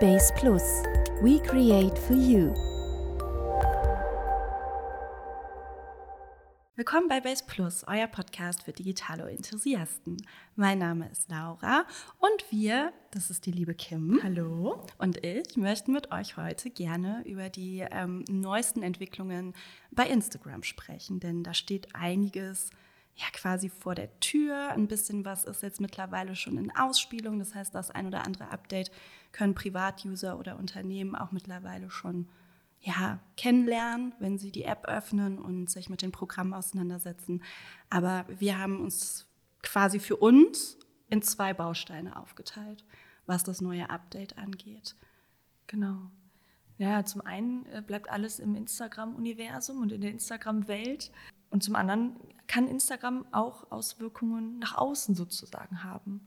Base Plus. We create for you. Willkommen bei Base Plus, euer Podcast für digitale Enthusiasten. Mein Name ist Laura und wir, das ist die liebe Kim. Hallo. Und ich möchten mit euch heute gerne über die ähm, neuesten Entwicklungen bei Instagram sprechen, denn da steht einiges ja quasi vor der Tür. Ein bisschen was ist jetzt mittlerweile schon in Ausspielung. Das heißt, das ein oder andere Update können Privatuser oder Unternehmen auch mittlerweile schon ja, kennenlernen, wenn sie die App öffnen und sich mit den Programmen auseinandersetzen. Aber wir haben uns quasi für uns in zwei Bausteine aufgeteilt, was das neue Update angeht. Genau. Ja, zum einen äh, bleibt alles im Instagram-Universum und in der Instagram-Welt. Und zum anderen kann Instagram auch Auswirkungen nach außen sozusagen haben.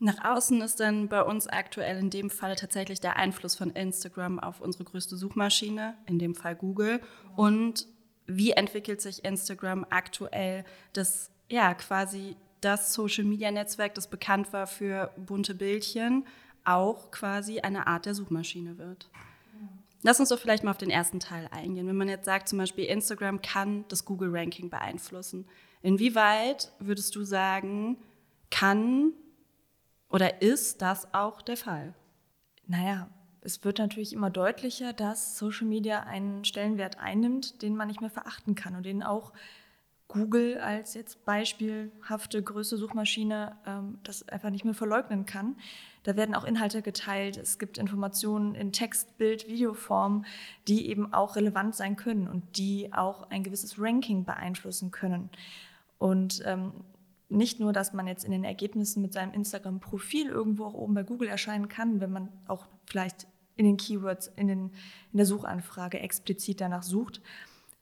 Nach außen ist dann bei uns aktuell in dem Fall tatsächlich der Einfluss von Instagram auf unsere größte Suchmaschine, in dem Fall Google. Und wie entwickelt sich Instagram aktuell, das ja quasi das Social-Media-Netzwerk, das bekannt war für bunte Bildchen, auch quasi eine Art der Suchmaschine wird. Lass uns doch vielleicht mal auf den ersten Teil eingehen. Wenn man jetzt sagt, zum Beispiel Instagram kann das Google-Ranking beeinflussen. Inwieweit würdest du sagen, kann oder ist das auch der Fall? Naja, es wird natürlich immer deutlicher, dass Social Media einen Stellenwert einnimmt, den man nicht mehr verachten kann und den auch Google als jetzt beispielhafte größte Suchmaschine ähm, das einfach nicht mehr verleugnen kann. Da werden auch Inhalte geteilt, es gibt Informationen in Text, Bild, Videoform, die eben auch relevant sein können und die auch ein gewisses Ranking beeinflussen können. Und ähm, nicht nur, dass man jetzt in den Ergebnissen mit seinem Instagram-Profil irgendwo auch oben bei Google erscheinen kann, wenn man auch vielleicht in den Keywords, in, den, in der Suchanfrage explizit danach sucht,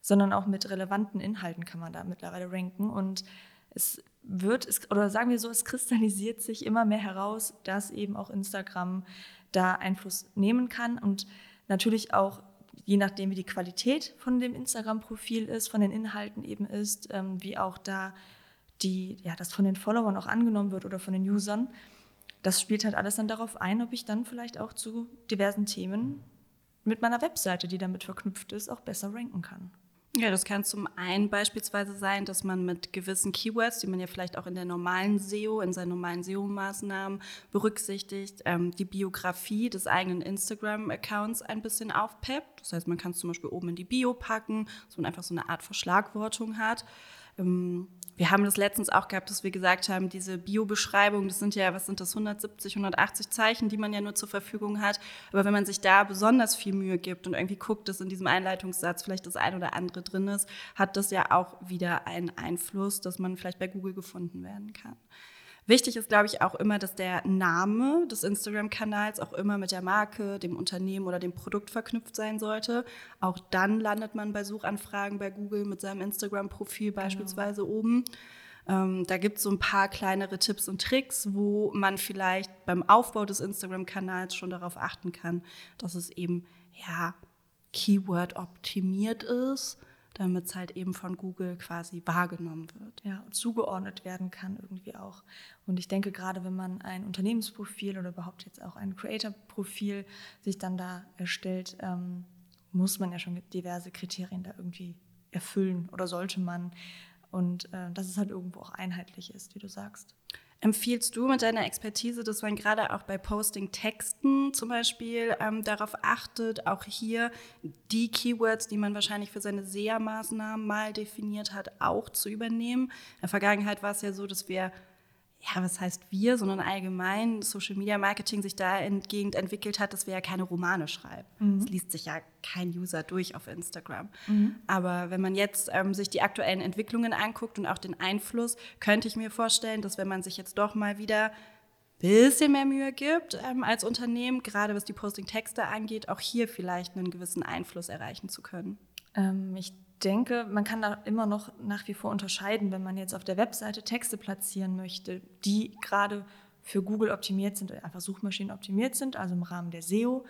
sondern auch mit relevanten Inhalten kann man da mittlerweile ranken. Und es wird, oder sagen wir so, es kristallisiert sich immer mehr heraus, dass eben auch Instagram da Einfluss nehmen kann und natürlich auch je nachdem, wie die Qualität von dem Instagram-Profil ist, von den Inhalten eben ist, ähm, wie auch da die, ja, das von den Followern auch angenommen wird oder von den Usern, das spielt halt alles dann darauf ein, ob ich dann vielleicht auch zu diversen Themen mit meiner Webseite, die damit verknüpft ist, auch besser ranken kann. Ja, das kann zum einen beispielsweise sein, dass man mit gewissen Keywords, die man ja vielleicht auch in der normalen SEO, in seinen normalen SEO-Maßnahmen berücksichtigt, ähm, die Biografie des eigenen Instagram-Accounts ein bisschen aufpeppt. Das heißt, man kann es zum Beispiel oben in die Bio packen, so man einfach so eine Art Verschlagwortung hat. Ähm, wir haben das letztens auch gehabt, dass wir gesagt haben, diese Bio-Beschreibung, das sind ja, was sind das, 170, 180 Zeichen, die man ja nur zur Verfügung hat. Aber wenn man sich da besonders viel Mühe gibt und irgendwie guckt, dass in diesem Einleitungssatz vielleicht das ein oder andere drin ist, hat das ja auch wieder einen Einfluss, dass man vielleicht bei Google gefunden werden kann. Wichtig ist, glaube ich, auch immer, dass der Name des Instagram-Kanals auch immer mit der Marke, dem Unternehmen oder dem Produkt verknüpft sein sollte. Auch dann landet man bei Suchanfragen bei Google mit seinem Instagram-Profil genau. beispielsweise oben. Ähm, da gibt es so ein paar kleinere Tipps und Tricks, wo man vielleicht beim Aufbau des Instagram-Kanals schon darauf achten kann, dass es eben ja Keyword optimiert ist damit es halt eben von Google quasi wahrgenommen wird. Ja, und zugeordnet werden kann irgendwie auch. Und ich denke, gerade wenn man ein Unternehmensprofil oder überhaupt jetzt auch ein Creator-Profil sich dann da erstellt, ähm, muss man ja schon diverse Kriterien da irgendwie erfüllen oder sollte man. Und äh, dass es halt irgendwo auch einheitlich ist, wie du sagst. Empfiehlst du mit deiner Expertise, dass man gerade auch bei Posting-Texten zum Beispiel ähm, darauf achtet, auch hier die Keywords, die man wahrscheinlich für seine SEA-Maßnahmen mal definiert hat, auch zu übernehmen? In der Vergangenheit war es ja so, dass wir ja, was heißt wir, sondern allgemein Social Media Marketing sich da entgegen entwickelt hat, dass wir ja keine Romane schreiben. Mhm. Es liest sich ja kein User durch auf Instagram. Mhm. Aber wenn man jetzt ähm, sich die aktuellen Entwicklungen anguckt und auch den Einfluss, könnte ich mir vorstellen, dass wenn man sich jetzt doch mal wieder ein bisschen mehr Mühe gibt ähm, als Unternehmen, gerade was die Posting-Texte angeht, auch hier vielleicht einen gewissen Einfluss erreichen zu können. Ähm, ich denke, man kann da immer noch nach wie vor unterscheiden, wenn man jetzt auf der Webseite Texte platzieren möchte, die gerade für Google optimiert sind, einfach Suchmaschinen optimiert sind, also im Rahmen der SEO.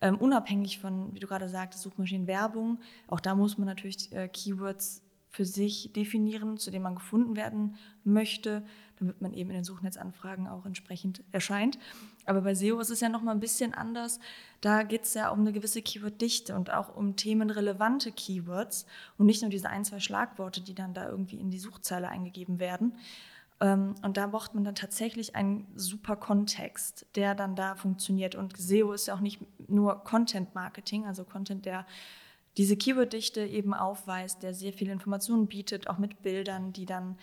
Ähm, unabhängig von, wie du gerade sagtest, Suchmaschinenwerbung, auch da muss man natürlich äh, Keywords für sich definieren, zu denen man gefunden werden möchte. Damit man eben in den Suchnetzanfragen auch entsprechend erscheint. Aber bei SEO ist es ja nochmal ein bisschen anders. Da geht es ja um eine gewisse Keyworddichte und auch um themenrelevante Keywords und nicht nur diese ein, zwei Schlagworte, die dann da irgendwie in die Suchzeile eingegeben werden. Ähm, und da braucht man dann tatsächlich einen super Kontext, der dann da funktioniert. Und SEO ist ja auch nicht nur Content Marketing, also Content, der diese Keyworddichte eben aufweist, der sehr viele Informationen bietet, auch mit Bildern, die dann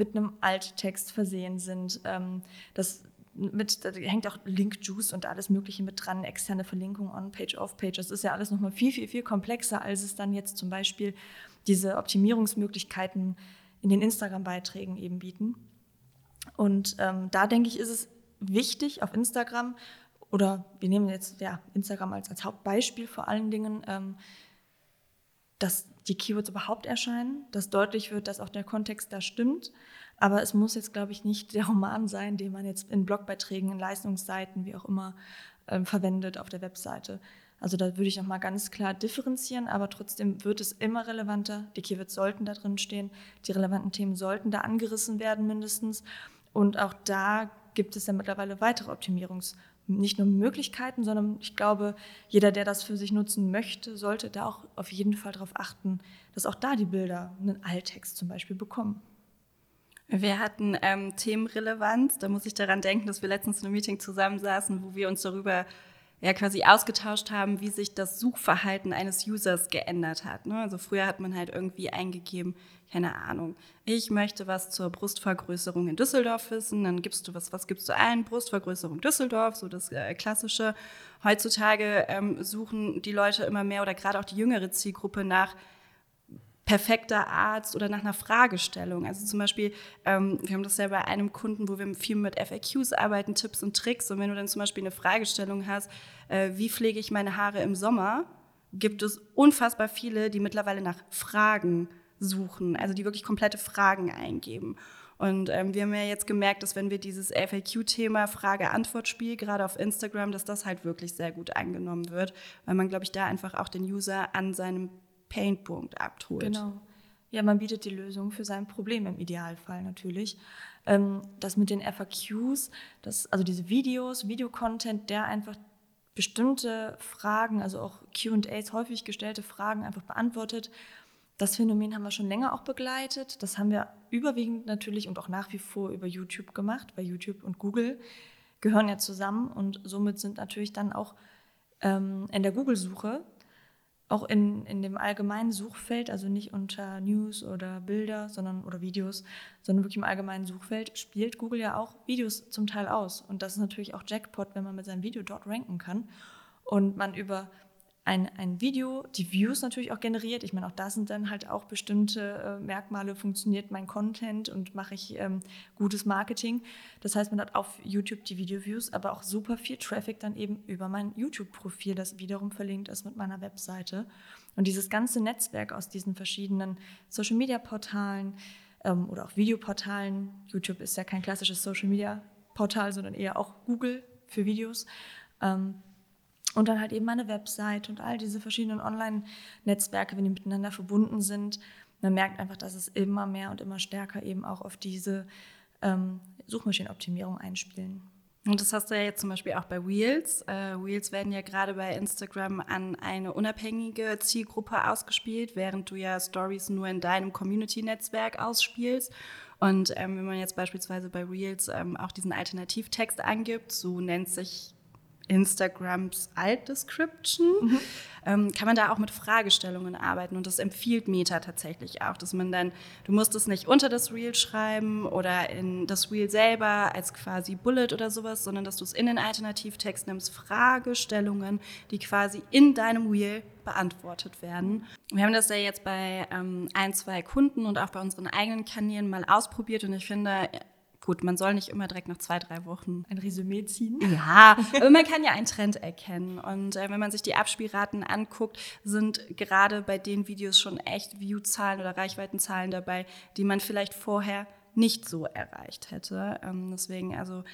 mit einem Alttext versehen sind. Ähm, das mit, da hängt auch Link-Juice und alles Mögliche mit dran, externe Verlinkung on-page, off-page. Das ist ja alles nochmal viel, viel, viel komplexer, als es dann jetzt zum Beispiel diese Optimierungsmöglichkeiten in den Instagram-Beiträgen eben bieten. Und ähm, da denke ich, ist es wichtig auf Instagram oder wir nehmen jetzt ja, Instagram als, als Hauptbeispiel vor allen Dingen, ähm, dass die Keywords überhaupt erscheinen, dass deutlich wird, dass auch der Kontext da stimmt. Aber es muss jetzt, glaube ich, nicht der Roman sein, den man jetzt in Blogbeiträgen, in Leistungsseiten, wie auch immer, ähm, verwendet auf der Webseite. Also da würde ich noch mal ganz klar differenzieren, aber trotzdem wird es immer relevanter. Die Keywords sollten da drin stehen, die relevanten Themen sollten da angerissen werden mindestens. Und auch da gibt es ja mittlerweile weitere Optimierungs- nicht nur Möglichkeiten, sondern ich glaube, jeder, der das für sich nutzen möchte, sollte da auch auf jeden Fall darauf achten, dass auch da die Bilder einen Alttext zum Beispiel bekommen. Wir hatten ähm, Themenrelevanz. Da muss ich daran denken, dass wir letztens in einem Meeting zusammensaßen, wo wir uns darüber ja quasi ausgetauscht haben, wie sich das Suchverhalten eines Users geändert hat. Ne? Also früher hat man halt irgendwie eingegeben, keine Ahnung, ich möchte was zur Brustvergrößerung in Düsseldorf wissen, dann gibst du was, was gibst du ein? Brustvergrößerung Düsseldorf, so das äh, klassische. Heutzutage ähm, suchen die Leute immer mehr oder gerade auch die jüngere Zielgruppe nach perfekter Arzt oder nach einer Fragestellung. Also zum Beispiel, ähm, wir haben das ja bei einem Kunden, wo wir viel mit FAQs arbeiten, Tipps und Tricks. Und wenn du dann zum Beispiel eine Fragestellung hast, äh, wie pflege ich meine Haare im Sommer, gibt es unfassbar viele, die mittlerweile nach Fragen suchen, also die wirklich komplette Fragen eingeben. Und ähm, wir haben ja jetzt gemerkt, dass wenn wir dieses FAQ-Thema Frage-Antwort-Spiel gerade auf Instagram, dass das halt wirklich sehr gut angenommen wird, weil man, glaube ich, da einfach auch den User an seinem Painpunkt abholt. Genau. Ja, man bietet die Lösung für sein Problem im Idealfall natürlich. Ähm, das mit den FAQs, das, also diese Videos, Videocontent, der einfach bestimmte Fragen, also auch QAs, häufig gestellte Fragen einfach beantwortet. Das Phänomen haben wir schon länger auch begleitet. Das haben wir überwiegend natürlich und auch nach wie vor über YouTube gemacht, weil YouTube und Google gehören ja zusammen und somit sind natürlich dann auch ähm, in der Google-Suche auch in, in dem allgemeinen Suchfeld, also nicht unter News oder Bilder, sondern oder Videos, sondern wirklich im allgemeinen Suchfeld, spielt Google ja auch Videos zum Teil aus. Und das ist natürlich auch Jackpot, wenn man mit seinem Video dort ranken kann und man über ein, ein Video, die Views natürlich auch generiert. Ich meine, auch da sind dann halt auch bestimmte äh, Merkmale, funktioniert mein Content und mache ich ähm, gutes Marketing. Das heißt, man hat auf YouTube die Video-Views, aber auch super viel Traffic dann eben über mein YouTube-Profil, das wiederum verlinkt ist mit meiner Webseite. Und dieses ganze Netzwerk aus diesen verschiedenen Social-Media-Portalen ähm, oder auch Videoportalen, YouTube ist ja kein klassisches Social-Media-Portal, sondern eher auch Google für Videos, ähm, und dann halt eben meine Website und all diese verschiedenen Online-Netzwerke, wenn die miteinander verbunden sind. Man merkt einfach, dass es immer mehr und immer stärker eben auch auf diese ähm, Suchmaschinenoptimierung einspielen. Und das hast du ja jetzt zum Beispiel auch bei Wheels. Äh, Wheels werden ja gerade bei Instagram an eine unabhängige Zielgruppe ausgespielt, während du ja Stories nur in deinem Community-Netzwerk ausspielst. Und ähm, wenn man jetzt beispielsweise bei Reels ähm, auch diesen Alternativtext angibt, so nennt sich Instagrams Alt-Description, mhm. ähm, kann man da auch mit Fragestellungen arbeiten. Und das empfiehlt Meta tatsächlich auch, dass man dann, du musst es nicht unter das Reel schreiben oder in das Reel selber als quasi Bullet oder sowas, sondern dass du es in den Alternativtext nimmst, Fragestellungen, die quasi in deinem Reel beantwortet werden. Wir haben das ja jetzt bei ähm, ein, zwei Kunden und auch bei unseren eigenen Kanälen mal ausprobiert und ich finde, Gut, man soll nicht immer direkt nach zwei, drei Wochen ein Resümee ziehen. Ja, aber man kann ja einen Trend erkennen. Und äh, wenn man sich die Abspielraten anguckt, sind gerade bei den Videos schon echt Viewzahlen oder Reichweitenzahlen dabei, die man vielleicht vorher nicht so erreicht hätte. Ähm, deswegen also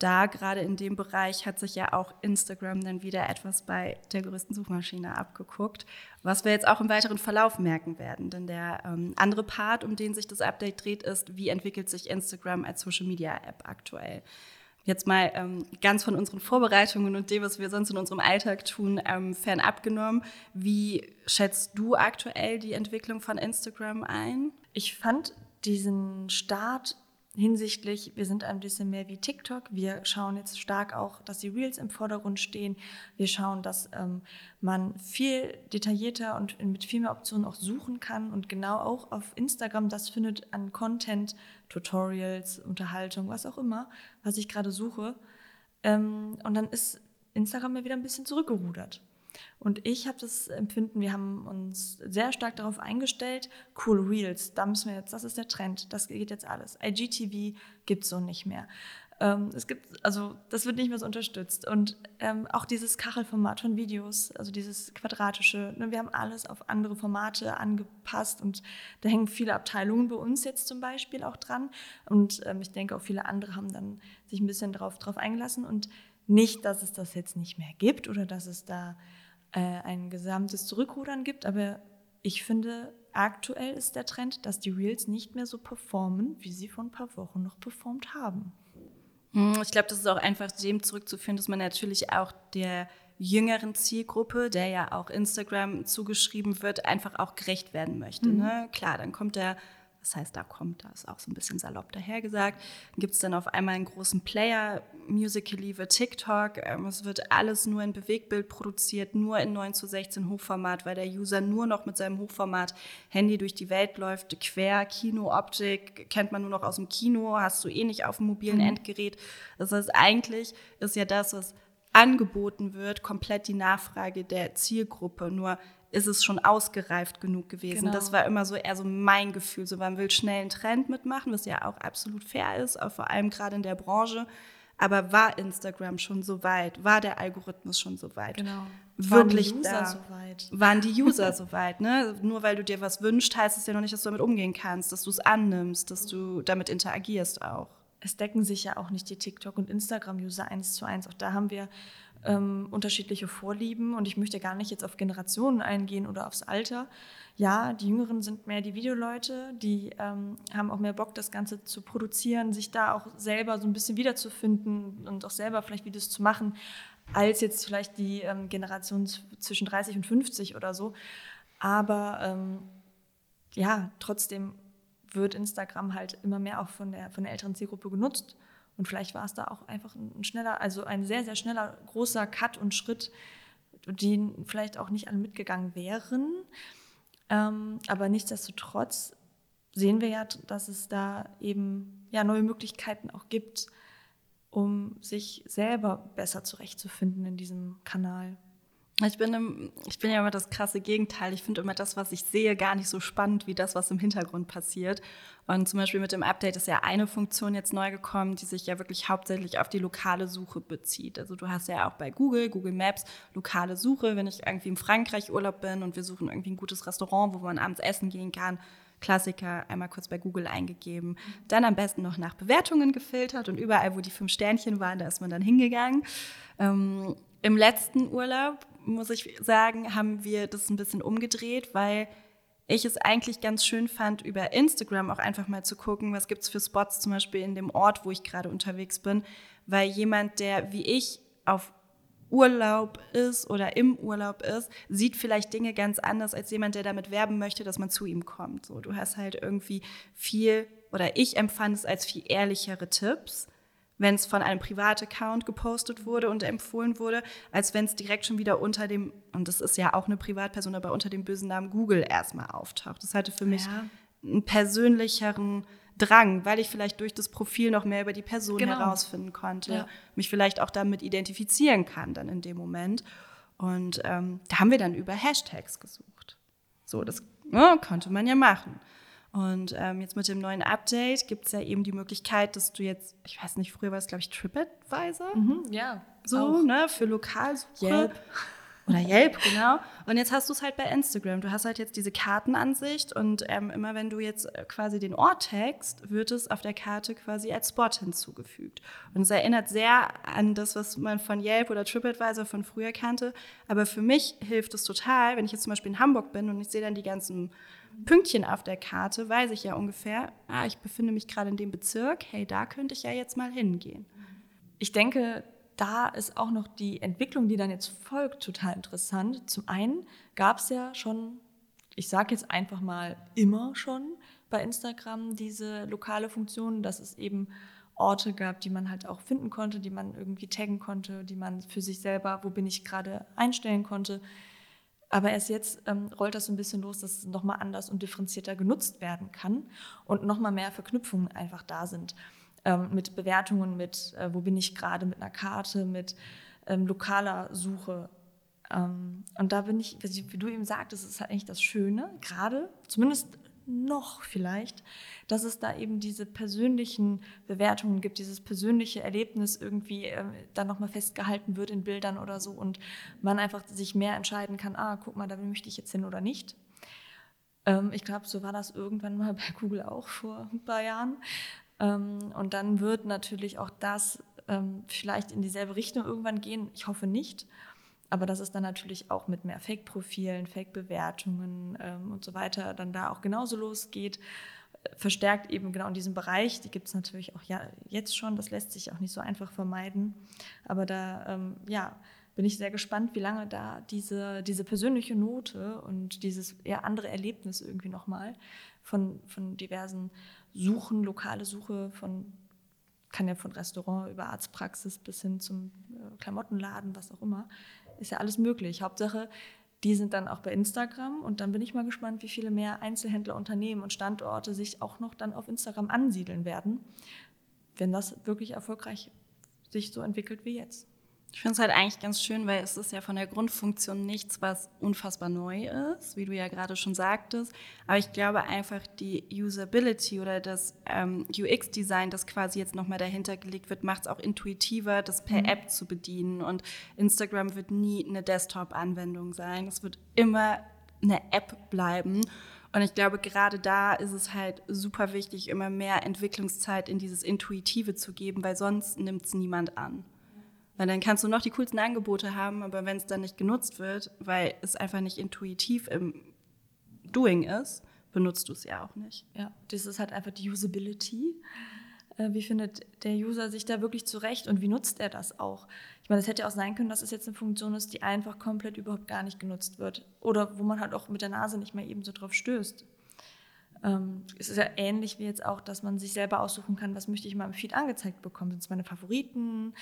da gerade in dem Bereich hat sich ja auch Instagram dann wieder etwas bei der größten Suchmaschine abgeguckt, was wir jetzt auch im weiteren Verlauf merken werden. Denn der ähm, andere Part, um den sich das Update dreht, ist, wie entwickelt sich Instagram als Social-Media-App aktuell. Jetzt mal ähm, ganz von unseren Vorbereitungen und dem, was wir sonst in unserem Alltag tun, ähm, fernab genommen. Wie schätzt du aktuell die Entwicklung von Instagram ein? Ich fand diesen Start hinsichtlich, wir sind ein bisschen mehr wie TikTok. Wir schauen jetzt stark auch, dass die Reels im Vordergrund stehen. Wir schauen, dass ähm, man viel detaillierter und mit viel mehr Optionen auch suchen kann und genau auch auf Instagram das findet an Content, Tutorials, Unterhaltung, was auch immer, was ich gerade suche. Ähm, und dann ist Instagram mir wieder ein bisschen zurückgerudert. Und ich habe das Empfinden, wir haben uns sehr stark darauf eingestellt, cool Reels, da müssen wir jetzt, das ist der Trend, das geht jetzt alles. IGTV gibt es so nicht mehr. Ähm, es gibt, also das wird nicht mehr so unterstützt. Und ähm, auch dieses Kachelformat von Videos, also dieses quadratische, ne, wir haben alles auf andere Formate angepasst und da hängen viele Abteilungen bei uns jetzt zum Beispiel auch dran. Und ähm, ich denke auch viele andere haben dann sich ein bisschen darauf drauf eingelassen und nicht, dass es das jetzt nicht mehr gibt oder dass es da äh, ein gesamtes Zurückrudern gibt, aber ich finde, aktuell ist der Trend, dass die Reels nicht mehr so performen, wie sie vor ein paar Wochen noch performt haben. Hm, ich glaube, das ist auch einfach dem zurückzuführen, dass man natürlich auch der jüngeren Zielgruppe, der ja auch Instagram zugeschrieben wird, einfach auch gerecht werden möchte. Mhm. Ne? Klar, dann kommt der das heißt, da kommt das auch so ein bisschen salopp dahergesagt. Dann gibt es dann auf einmal einen großen Player, Musical.ly wird TikTok. Ähm, es wird alles nur in Bewegbild produziert, nur in 9 zu 16 Hochformat, weil der User nur noch mit seinem Hochformat-Handy durch die Welt läuft. Quer, Kino-Optik kennt man nur noch aus dem Kino, hast du eh nicht auf dem mobilen mhm. Endgerät. Das heißt, eigentlich ist ja das, was angeboten wird, komplett die Nachfrage der Zielgruppe. Nur ist es schon ausgereift genug gewesen. Genau. Das war immer so eher so mein Gefühl. So, man will schnell einen Trend mitmachen, was ja auch absolut fair ist, auch vor allem gerade in der Branche. Aber war Instagram schon so weit? War der Algorithmus schon so weit? Genau. Wirklich waren die User da? so weit? Waren die User so weit? Ne? Nur weil du dir was wünschst, heißt es ja noch nicht, dass du damit umgehen kannst, dass du es annimmst, dass du damit interagierst auch. Es decken sich ja auch nicht die TikTok- und Instagram-User eins zu eins. Auch da haben wir ähm, unterschiedliche Vorlieben und ich möchte gar nicht jetzt auf Generationen eingehen oder aufs Alter. Ja, die Jüngeren sind mehr die Videoleute, die ähm, haben auch mehr Bock, das Ganze zu produzieren, sich da auch selber so ein bisschen wiederzufinden und auch selber vielleicht Videos zu machen, als jetzt vielleicht die ähm, Generation zwischen 30 und 50 oder so. Aber ähm, ja, trotzdem wird Instagram halt immer mehr auch von der, von der älteren Zielgruppe genutzt. Und vielleicht war es da auch einfach ein schneller, also ein sehr, sehr schneller, großer Cut und Schritt, die vielleicht auch nicht alle mitgegangen wären. Ähm, aber nichtsdestotrotz sehen wir ja, dass es da eben ja, neue Möglichkeiten auch gibt, um sich selber besser zurechtzufinden in diesem Kanal. Ich bin, im, ich bin ja immer das krasse Gegenteil. Ich finde immer das, was ich sehe, gar nicht so spannend wie das, was im Hintergrund passiert. Und zum Beispiel mit dem Update ist ja eine Funktion jetzt neu gekommen, die sich ja wirklich hauptsächlich auf die lokale Suche bezieht. Also du hast ja auch bei Google, Google Maps, lokale Suche. Wenn ich irgendwie in Frankreich Urlaub bin und wir suchen irgendwie ein gutes Restaurant, wo man abends essen gehen kann, Klassiker einmal kurz bei Google eingegeben, dann am besten noch nach Bewertungen gefiltert und überall, wo die fünf Sternchen waren, da ist man dann hingegangen. Ähm, Im letzten Urlaub muss ich sagen, haben wir das ein bisschen umgedreht, weil ich es eigentlich ganz schön fand, über Instagram auch einfach mal zu gucken, was gibt es für Spots zum Beispiel in dem Ort, wo ich gerade unterwegs bin, weil jemand, der wie ich auf Urlaub ist oder im Urlaub ist, sieht vielleicht Dinge ganz anders als jemand, der damit werben möchte, dass man zu ihm kommt. So, du hast halt irgendwie viel oder ich empfand es als viel ehrlichere Tipps wenn es von einem Privataccount gepostet wurde und empfohlen wurde, als wenn es direkt schon wieder unter dem, und das ist ja auch eine Privatperson, aber unter dem bösen Namen Google erstmal auftaucht. Das hatte für mich ja. einen persönlicheren Drang, weil ich vielleicht durch das Profil noch mehr über die Person genau. herausfinden konnte, ja. mich vielleicht auch damit identifizieren kann dann in dem Moment. Und ähm, da haben wir dann über Hashtags gesucht. So, das ja, konnte man ja machen. Und ähm, jetzt mit dem neuen Update gibt es ja eben die Möglichkeit, dass du jetzt, ich weiß nicht, früher war es, glaube ich, TripAdvisor. Mhm, ja. So, auch. ne, für Lokalsuche. Yelp. Oder Yelp, genau. Und jetzt hast du es halt bei Instagram. Du hast halt jetzt diese Kartenansicht und ähm, immer wenn du jetzt äh, quasi den Ort tagst, wird es auf der Karte quasi als Spot hinzugefügt. Und es erinnert sehr an das, was man von Yelp oder TripAdvisor von früher kannte. Aber für mich hilft es total, wenn ich jetzt zum Beispiel in Hamburg bin und ich sehe dann die ganzen Pünktchen auf der Karte, weiß ich ja ungefähr, ah, ich befinde mich gerade in dem Bezirk, hey, da könnte ich ja jetzt mal hingehen. Ich denke, da ist auch noch die Entwicklung, die dann jetzt folgt, total interessant. Zum einen gab es ja schon, ich sage jetzt einfach mal immer schon bei Instagram diese lokale Funktion, dass es eben Orte gab, die man halt auch finden konnte, die man irgendwie taggen konnte, die man für sich selber, wo bin ich gerade, einstellen konnte. Aber erst jetzt ähm, rollt das so ein bisschen los, dass es nochmal anders und differenzierter genutzt werden kann und nochmal mehr Verknüpfungen einfach da sind ähm, mit Bewertungen, mit äh, wo bin ich gerade, mit einer Karte, mit ähm, lokaler Suche. Ähm, und da bin ich, wie du eben sagtest, ist halt eigentlich das Schöne, gerade, zumindest noch vielleicht, dass es da eben diese persönlichen Bewertungen gibt, dieses persönliche Erlebnis irgendwie äh, dann nochmal festgehalten wird in Bildern oder so und man einfach sich mehr entscheiden kann, ah, guck mal, da möchte ich jetzt hin oder nicht. Ähm, ich glaube, so war das irgendwann mal bei Google auch vor ein paar Jahren. Ähm, und dann wird natürlich auch das ähm, vielleicht in dieselbe Richtung irgendwann gehen. Ich hoffe nicht. Aber dass es dann natürlich auch mit mehr Fake-Profilen, Fake-Bewertungen ähm, und so weiter dann da auch genauso losgeht, verstärkt eben genau in diesem Bereich. Die gibt es natürlich auch ja, jetzt schon. Das lässt sich auch nicht so einfach vermeiden. Aber da, ja, bin ich sehr gespannt, wie lange da diese, diese persönliche Note und dieses eher andere Erlebnis irgendwie nochmal von, von diversen Suchen, lokale Suche von, kann ja von Restaurant über Arztpraxis bis hin zum äh, Klamottenladen, was auch immer, ist ja alles möglich. Hauptsache, die sind dann auch bei Instagram und dann bin ich mal gespannt, wie viele mehr Einzelhändler, Unternehmen und Standorte sich auch noch dann auf Instagram ansiedeln werden, wenn das wirklich erfolgreich sich so entwickelt wie jetzt. Ich finde es halt eigentlich ganz schön, weil es ist ja von der Grundfunktion nichts, was unfassbar neu ist, wie du ja gerade schon sagtest. Aber ich glaube einfach die Usability oder das ähm, UX-Design, das quasi jetzt nochmal dahinter gelegt wird, macht es auch intuitiver, das per mhm. App zu bedienen. Und Instagram wird nie eine Desktop-Anwendung sein. Es wird immer eine App bleiben. Und ich glaube, gerade da ist es halt super wichtig, immer mehr Entwicklungszeit in dieses Intuitive zu geben, weil sonst nimmt es niemand an. Weil dann kannst du noch die coolsten Angebote haben, aber wenn es dann nicht genutzt wird, weil es einfach nicht intuitiv im Doing ist, benutzt du es ja auch nicht. Ja, das ist halt einfach die Usability. Äh, wie findet der User sich da wirklich zurecht und wie nutzt er das auch? Ich meine, es hätte auch sein können, dass es jetzt eine Funktion ist, die einfach komplett überhaupt gar nicht genutzt wird. Oder wo man halt auch mit der Nase nicht mehr eben so drauf stößt. Ähm, es ist ja ähnlich wie jetzt auch, dass man sich selber aussuchen kann, was möchte ich mal im Feed angezeigt bekommen. Sind es meine Favoriten?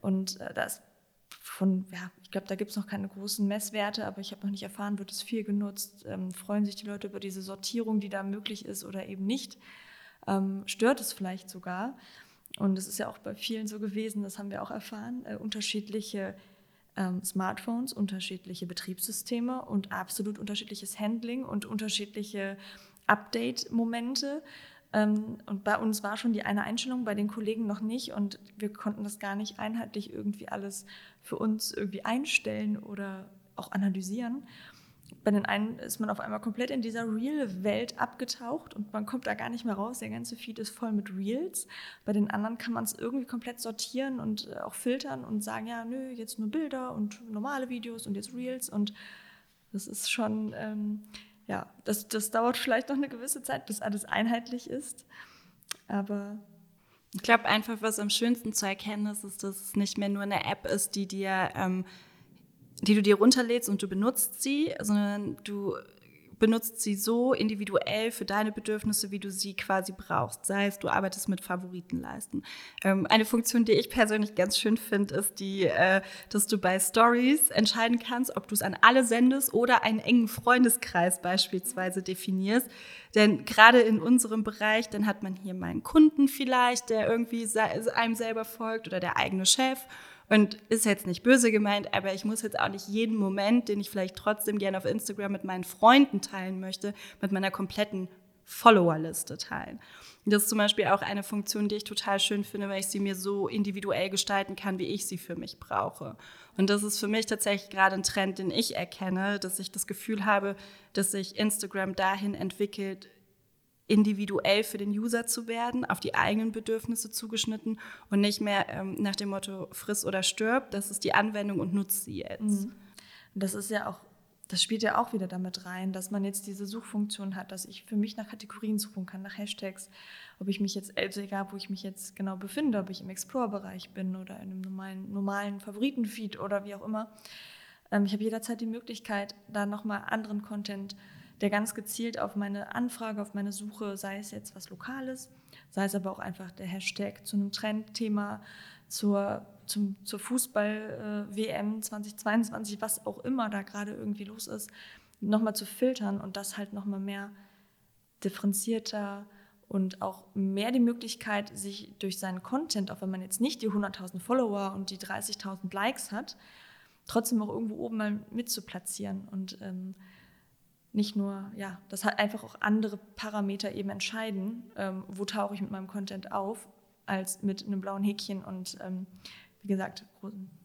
Und äh, da ist von, ja, ich glaube, da gibt es noch keine großen Messwerte, aber ich habe noch nicht erfahren, wird es viel genutzt, ähm, freuen sich die Leute über diese Sortierung, die da möglich ist oder eben nicht, ähm, stört es vielleicht sogar. Und es ist ja auch bei vielen so gewesen, das haben wir auch erfahren, äh, unterschiedliche ähm, Smartphones, unterschiedliche Betriebssysteme und absolut unterschiedliches Handling und unterschiedliche Update-Momente. Ähm, und bei uns war schon die eine Einstellung, bei den Kollegen noch nicht. Und wir konnten das gar nicht einheitlich irgendwie alles für uns irgendwie einstellen oder auch analysieren. Bei den einen ist man auf einmal komplett in dieser Real-Welt abgetaucht und man kommt da gar nicht mehr raus. Der ganze Feed ist voll mit Reels. Bei den anderen kann man es irgendwie komplett sortieren und äh, auch filtern und sagen, ja, nö, jetzt nur Bilder und normale Videos und jetzt Reels. Und das ist schon, ähm, ja, das, das dauert vielleicht noch eine gewisse Zeit, bis alles einheitlich ist. Aber ich glaube einfach, was am schönsten zu erkennen ist, ist, dass es nicht mehr nur eine App ist, die dir, ähm, die du dir runterlädst und du benutzt sie, sondern du benutzt sie so individuell für deine Bedürfnisse, wie du sie quasi brauchst. Sei es, du arbeitest mit Favoritenleisten. Ähm, eine Funktion, die ich persönlich ganz schön finde, ist die, äh, dass du bei Stories entscheiden kannst, ob du es an alle sendest oder einen engen Freundeskreis beispielsweise definierst. Denn gerade in unserem Bereich, dann hat man hier mal einen Kunden vielleicht, der irgendwie einem selber folgt oder der eigene Chef. Und ist jetzt nicht böse gemeint, aber ich muss jetzt auch nicht jeden Moment, den ich vielleicht trotzdem gerne auf Instagram mit meinen Freunden teilen möchte, mit meiner kompletten Followerliste teilen. Das ist zum Beispiel auch eine Funktion, die ich total schön finde, weil ich sie mir so individuell gestalten kann, wie ich sie für mich brauche. Und das ist für mich tatsächlich gerade ein Trend, den ich erkenne, dass ich das Gefühl habe, dass sich Instagram dahin entwickelt, individuell für den User zu werden, auf die eigenen Bedürfnisse zugeschnitten und nicht mehr ähm, nach dem Motto friss oder stirb. Das ist die Anwendung und nutzt sie jetzt. Mhm. Das ist ja auch das spielt ja auch wieder damit rein, dass man jetzt diese Suchfunktion hat, dass ich für mich nach Kategorien suchen kann, nach Hashtags, ob ich mich jetzt, also egal, wo ich mich jetzt genau befinde, ob ich im Explore-Bereich bin oder in einem normalen, normalen Favoritenfeed oder wie auch immer. Ähm, ich habe jederzeit die Möglichkeit, da nochmal anderen Content, der ganz gezielt auf meine Anfrage, auf meine Suche, sei es jetzt was Lokales, sei es aber auch einfach der Hashtag zu einem Trendthema, zur zur Fußball-WM äh, 2022, was auch immer da gerade irgendwie los ist, nochmal zu filtern und das halt nochmal mehr differenzierter und auch mehr die Möglichkeit, sich durch seinen Content, auch wenn man jetzt nicht die 100.000 Follower und die 30.000 Likes hat, trotzdem auch irgendwo oben mal mitzuplatzieren und ähm, nicht nur, ja, das hat einfach auch andere Parameter eben entscheiden, ähm, wo tauche ich mit meinem Content auf, als mit einem blauen Häkchen und ähm, wie gesagt,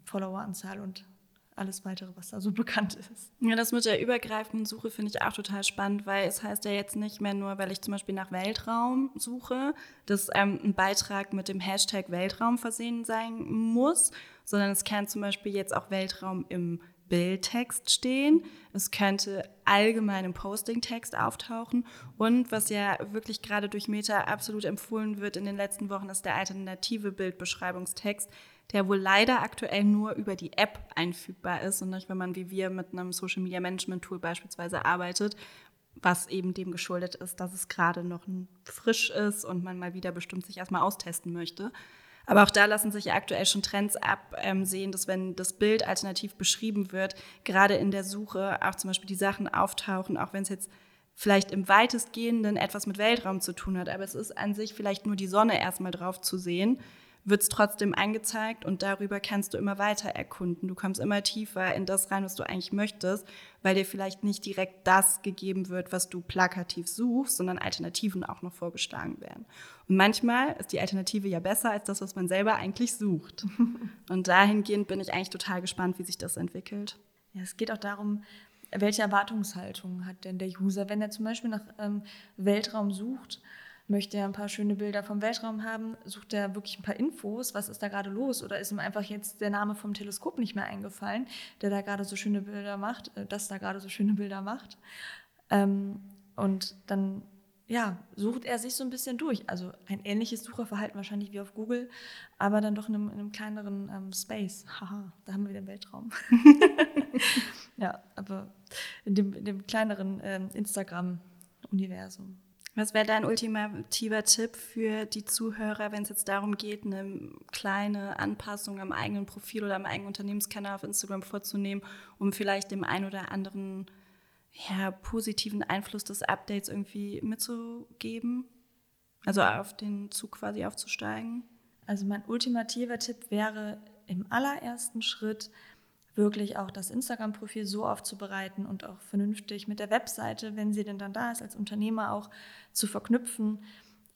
Followeranzahl und alles weitere, was da so bekannt ist. Ja, das mit der übergreifenden Suche finde ich auch total spannend, weil es heißt ja jetzt nicht mehr nur, weil ich zum Beispiel nach Weltraum suche, dass ähm, ein Beitrag mit dem Hashtag Weltraum versehen sein muss, sondern es kann zum Beispiel jetzt auch Weltraum im Bildtext stehen. Es könnte allgemein im Postingtext auftauchen. Und was ja wirklich gerade durch Meta absolut empfohlen wird in den letzten Wochen, ist der alternative Bildbeschreibungstext, der wohl leider aktuell nur über die App einfügbar ist und nicht, wenn man wie wir mit einem Social Media Management Tool beispielsweise arbeitet, was eben dem geschuldet ist, dass es gerade noch frisch ist und man mal wieder bestimmt sich erstmal austesten möchte. Aber auch da lassen sich aktuell schon Trends absehen, dass wenn das Bild alternativ beschrieben wird, gerade in der Suche auch zum Beispiel die Sachen auftauchen, auch wenn es jetzt vielleicht im weitestgehenden etwas mit Weltraum zu tun hat, aber es ist an sich vielleicht nur die Sonne erstmal drauf zu sehen wird es trotzdem angezeigt und darüber kannst du immer weiter erkunden. Du kommst immer tiefer in das rein, was du eigentlich möchtest, weil dir vielleicht nicht direkt das gegeben wird, was du plakativ suchst, sondern Alternativen auch noch vorgeschlagen werden. Und manchmal ist die Alternative ja besser als das, was man selber eigentlich sucht. und dahingehend bin ich eigentlich total gespannt, wie sich das entwickelt. Ja, es geht auch darum, welche Erwartungshaltung hat denn der User, wenn er zum Beispiel nach ähm, Weltraum sucht möchte er ein paar schöne Bilder vom Weltraum haben, sucht er wirklich ein paar Infos, was ist da gerade los oder ist ihm einfach jetzt der Name vom Teleskop nicht mehr eingefallen, der da gerade so schöne Bilder macht, äh, das da gerade so schöne Bilder macht. Ähm, und dann ja, sucht er sich so ein bisschen durch. Also ein ähnliches Sucherverhalten wahrscheinlich wie auf Google, aber dann doch in einem, in einem kleineren ähm, Space. Haha, da haben wir den Weltraum. ja, aber in dem, in dem kleineren ähm, Instagram-Universum. Was wäre dein ultimativer Tipp für die Zuhörer, wenn es jetzt darum geht, eine kleine Anpassung am eigenen Profil oder am eigenen Unternehmenskanal auf Instagram vorzunehmen, um vielleicht dem einen oder anderen ja, positiven Einfluss des Updates irgendwie mitzugeben? Also auf den Zug quasi aufzusteigen? Also mein ultimativer Tipp wäre im allerersten Schritt, wirklich auch das Instagram-Profil so aufzubereiten und auch vernünftig mit der Webseite, wenn sie denn dann da ist, als Unternehmer auch zu verknüpfen,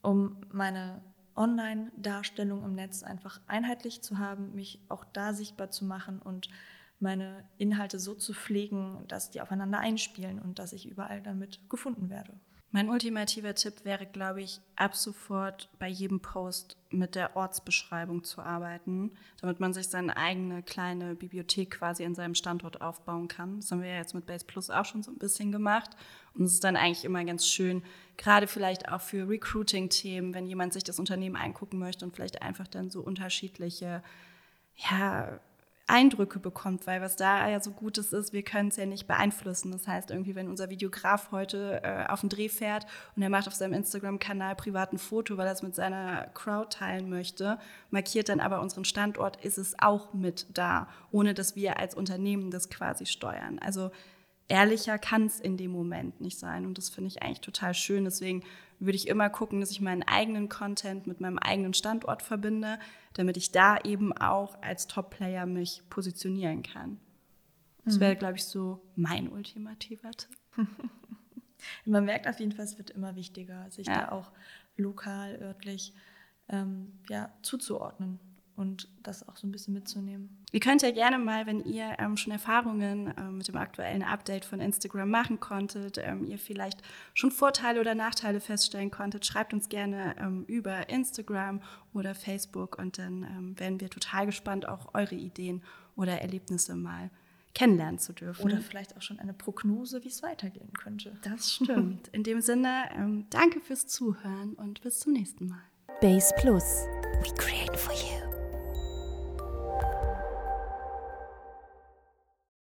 um meine Online-Darstellung im Netz einfach einheitlich zu haben, mich auch da sichtbar zu machen und meine Inhalte so zu pflegen, dass die aufeinander einspielen und dass ich überall damit gefunden werde. Mein ultimativer Tipp wäre, glaube ich, ab sofort bei jedem Post mit der Ortsbeschreibung zu arbeiten, damit man sich seine eigene kleine Bibliothek quasi in seinem Standort aufbauen kann. Das haben wir ja jetzt mit Base Plus auch schon so ein bisschen gemacht. Und es ist dann eigentlich immer ganz schön, gerade vielleicht auch für Recruiting-Themen, wenn jemand sich das Unternehmen angucken möchte und vielleicht einfach dann so unterschiedliche ja, Eindrücke bekommt, weil was da ja so Gutes ist, wir können es ja nicht beeinflussen. Das heißt, irgendwie, wenn unser Videograf heute äh, auf den Dreh fährt und er macht auf seinem Instagram-Kanal privat ein Foto, weil er es mit seiner Crowd teilen möchte, markiert dann aber unseren Standort, ist es auch mit da, ohne dass wir als Unternehmen das quasi steuern. Also ehrlicher kann es in dem Moment nicht sein und das finde ich eigentlich total schön. Deswegen würde ich immer gucken, dass ich meinen eigenen Content mit meinem eigenen Standort verbinde, damit ich da eben auch als Top-Player mich positionieren kann. Das wäre, mhm. glaube ich, so mein ultimativer Tipp. Man merkt auf jeden Fall, es wird immer wichtiger, sich ja. da auch lokal, örtlich ähm, ja, zuzuordnen und das auch so ein bisschen mitzunehmen. Ihr könnt ja gerne mal, wenn ihr ähm, schon Erfahrungen ähm, mit dem aktuellen Update von Instagram machen konntet, ähm, ihr vielleicht schon Vorteile oder Nachteile feststellen konntet, schreibt uns gerne ähm, über Instagram oder Facebook und dann ähm, werden wir total gespannt, auch eure Ideen oder Erlebnisse mal kennenlernen zu dürfen. Oder vielleicht auch schon eine Prognose, wie es weitergehen könnte. Das stimmt. In dem Sinne, ähm, danke fürs Zuhören und bis zum nächsten Mal. Base Plus. We create for you.